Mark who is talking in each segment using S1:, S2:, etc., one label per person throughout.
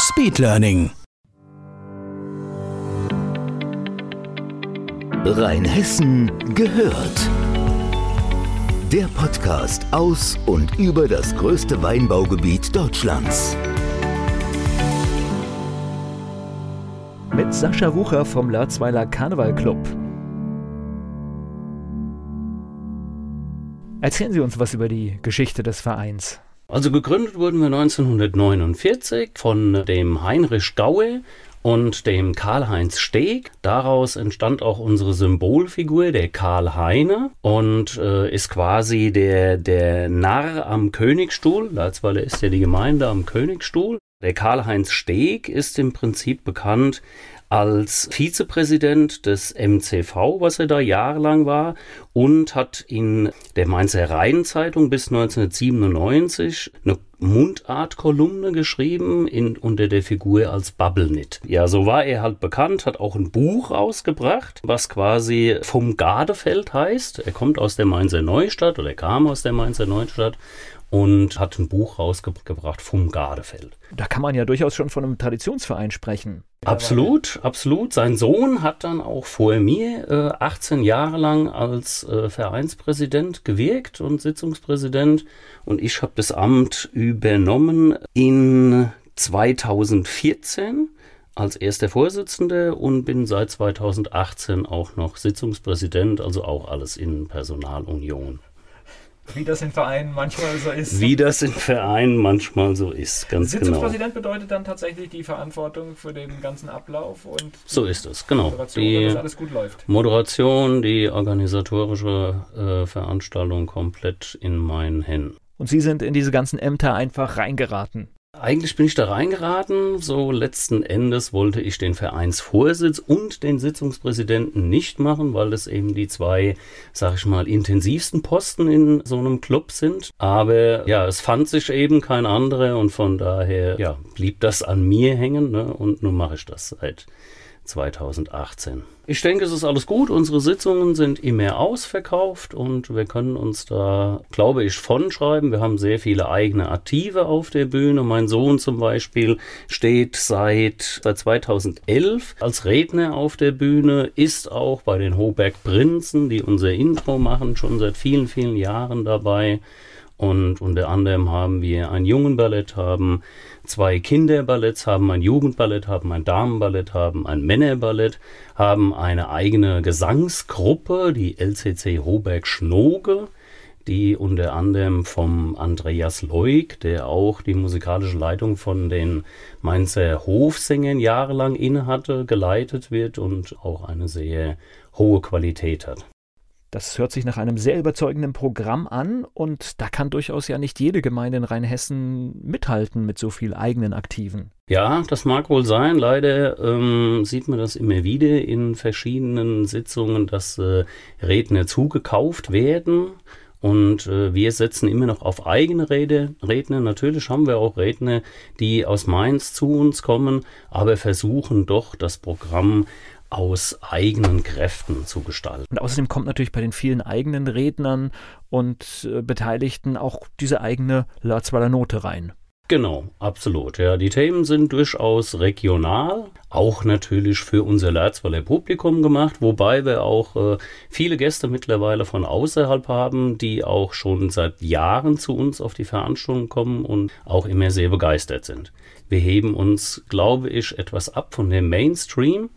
S1: Speedlearning.
S2: Rheinhessen gehört. Der Podcast aus und über das größte Weinbaugebiet Deutschlands.
S3: Mit Sascha Wucher vom Lörzweiler Karneval Club. Erzählen Sie uns was über die Geschichte des Vereins.
S4: Also gegründet wurden wir 1949 von dem Heinrich Gaue und dem Karl-Heinz Steg. Daraus entstand auch unsere Symbolfigur, der Karl Heine, und äh, ist quasi der, der Narr am Königstuhl. Latzweiler ist ja die Gemeinde am Königstuhl. Der Karl-Heinz Steg ist im Prinzip bekannt als Vizepräsident des MCV, was er da jahrelang war, und hat in der Mainzer Rheinzeitung bis 1997 eine Mundartkolumne geschrieben in, unter der Figur als Bubblenit. Ja, so war er halt bekannt, hat auch ein Buch rausgebracht, was quasi vom Gardefeld heißt. Er kommt aus der Mainzer Neustadt oder kam aus der Mainzer Neustadt und hat ein Buch rausgebracht vom Gardefeld.
S3: Da kann man ja durchaus schon von einem Traditionsverein sprechen.
S4: Absolut, absolut. Sein Sohn hat dann auch vor mir äh, 18 Jahre lang als äh, Vereinspräsident gewirkt und Sitzungspräsident und ich habe das Amt übernommen in 2014 als erster Vorsitzender und bin seit 2018 auch noch Sitzungspräsident, also auch alles in Personalunion.
S3: Wie das in Vereinen manchmal so ist.
S4: Wie das in Vereinen manchmal so ist, ganz genau.
S3: Sitzungspräsident bedeutet dann tatsächlich die Verantwortung für den ganzen Ablauf und
S4: so ist es, genau.
S3: Moderation,
S4: die
S3: dass alles gut läuft.
S4: Moderation, die organisatorische äh, Veranstaltung komplett in meinen Händen.
S3: Und Sie sind in diese ganzen Ämter einfach reingeraten.
S4: Eigentlich bin ich da reingeraten. So letzten Endes wollte ich den Vereinsvorsitz und den Sitzungspräsidenten nicht machen, weil das eben die zwei, sag ich mal, intensivsten Posten in so einem Club sind. Aber ja, es fand sich eben kein anderer und von daher ja, blieb das an mir hängen ne? und nun mache ich das seit 2018. Ich denke, es ist alles gut. Unsere Sitzungen sind immer ausverkauft und wir können uns da, glaube ich, von schreiben. Wir haben sehr viele eigene Aktive auf der Bühne. Mein Sohn zum Beispiel steht seit, seit 2011 als Redner auf der Bühne, ist auch bei den Hoberg Prinzen, die unser Intro machen, schon seit vielen, vielen Jahren dabei. Und unter anderem haben wir ein Jungenballett, haben zwei Kinderballetts, haben ein Jugendballett, haben ein Damenballett, haben ein Männerballett, haben eine eigene Gesangsgruppe, die LCC Hoberg Schnoge, die unter anderem vom Andreas Leuk, der auch die musikalische Leitung von den Mainzer Hofsängern jahrelang innehatte, geleitet wird und auch eine sehr hohe Qualität hat.
S3: Das hört sich nach einem sehr überzeugenden Programm an und da kann durchaus ja nicht jede Gemeinde in Rheinhessen mithalten mit so viel eigenen Aktiven.
S4: Ja, das mag wohl sein. Leider ähm, sieht man das immer wieder in verschiedenen Sitzungen, dass äh, Redner zugekauft werden. Und äh, wir setzen immer noch auf eigene Rede, Redner. Natürlich haben wir auch Redner, die aus Mainz zu uns kommen, aber versuchen doch das Programm aus eigenen Kräften zu gestalten.
S3: Und außerdem kommt natürlich bei den vielen eigenen Rednern und äh, Beteiligten auch diese eigene Lörzweiler Note rein.
S4: Genau, absolut. Ja, die Themen sind durchaus regional, auch natürlich für unser Lörzweiler Publikum gemacht, wobei wir auch äh, viele Gäste mittlerweile von außerhalb haben, die auch schon seit Jahren zu uns auf die Veranstaltung kommen und auch immer sehr begeistert sind. Wir heben uns, glaube ich, etwas ab von dem Mainstream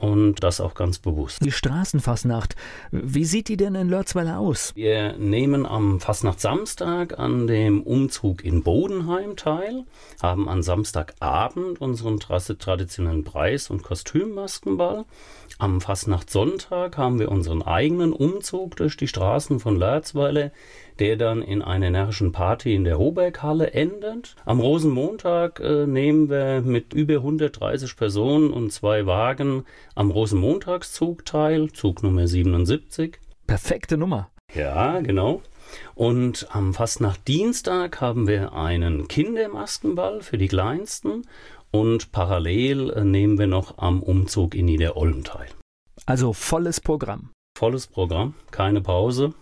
S4: und das auch ganz bewusst.
S3: Die Straßenfasnacht, wie sieht die denn in Lörzweiler aus?
S4: Wir nehmen am Fastnacht-Samstag an dem Umzug in Bodenheim teil, haben an Samstagabend unseren traditionellen Preis- und Kostümmaskenball. Am Fastnacht-Sonntag haben wir unseren eigenen Umzug durch die Straßen von Lörzweiler der dann in einer energischen Party in der Hoberghalle endet. Am Rosenmontag äh, nehmen wir mit über 130 Personen und zwei Wagen am Rosenmontagszug teil, Zug Nummer 77.
S3: Perfekte Nummer.
S4: Ja, genau. Und am Fastnacht-Dienstag haben wir einen Kindermaskenball für die Kleinsten und parallel äh, nehmen wir noch am Umzug in Niederolm teil.
S3: Also volles Programm.
S4: Volles Programm, keine Pause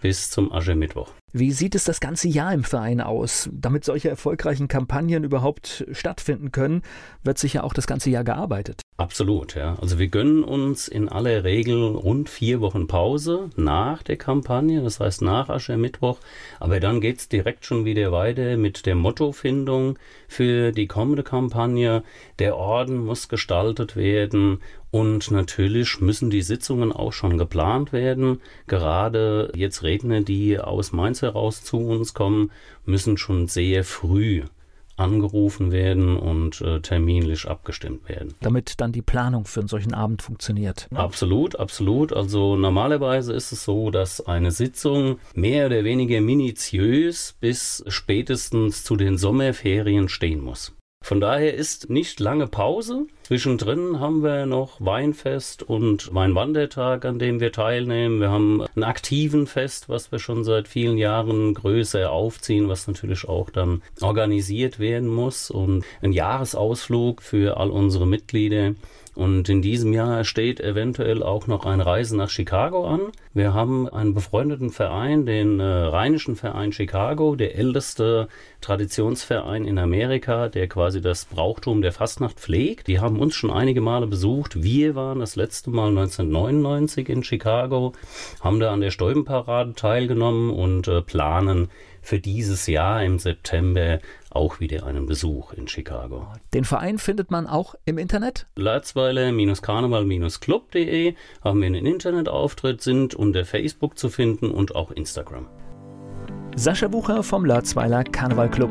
S4: bis zum Aschermittwoch.
S3: Wie sieht es das ganze Jahr im Verein aus? Damit solche erfolgreichen Kampagnen überhaupt stattfinden können, wird sicher auch das ganze Jahr gearbeitet.
S4: Absolut, ja. Also wir gönnen uns in aller Regel rund vier Wochen Pause nach der Kampagne, das heißt nach Aschermittwoch. Aber dann geht es direkt schon wieder weiter mit der Mottofindung für die kommende Kampagne. Der Orden muss gestaltet werden und natürlich müssen die Sitzungen auch schon geplant werden. Gerade jetzt Redner, die aus Mainz heraus zu uns kommen, müssen schon sehr früh angerufen werden und äh, terminlich abgestimmt werden.
S3: Damit dann die Planung für einen solchen Abend funktioniert.
S4: Ne? Absolut, absolut. Also normalerweise ist es so, dass eine Sitzung mehr oder weniger minutiös bis spätestens zu den Sommerferien stehen muss. Von daher ist nicht lange Pause. Zwischendrin haben wir noch Weinfest und Weinwandertag, an dem wir teilnehmen. Wir haben ein aktiven Fest, was wir schon seit vielen Jahren größer aufziehen, was natürlich auch dann organisiert werden muss und ein Jahresausflug für all unsere Mitglieder. Und in diesem Jahr steht eventuell auch noch eine Reise nach Chicago an. Wir haben einen befreundeten Verein, den äh, Rheinischen Verein Chicago, der älteste Traditionsverein in Amerika, der quasi das Brauchtum der Fastnacht pflegt. Die haben uns schon einige Male besucht. Wir waren das letzte Mal 1999 in Chicago, haben da an der Stäubenparade teilgenommen und äh, planen für dieses Jahr im September auch wieder einen Besuch in Chicago.
S3: Den Verein findet man auch im Internet?
S4: Latzweiler-karneval-club.de haben wir einen Internetauftritt, sind unter Facebook zu finden und auch Instagram.
S3: Sascha Bucher vom Latzweiler Karneval Club.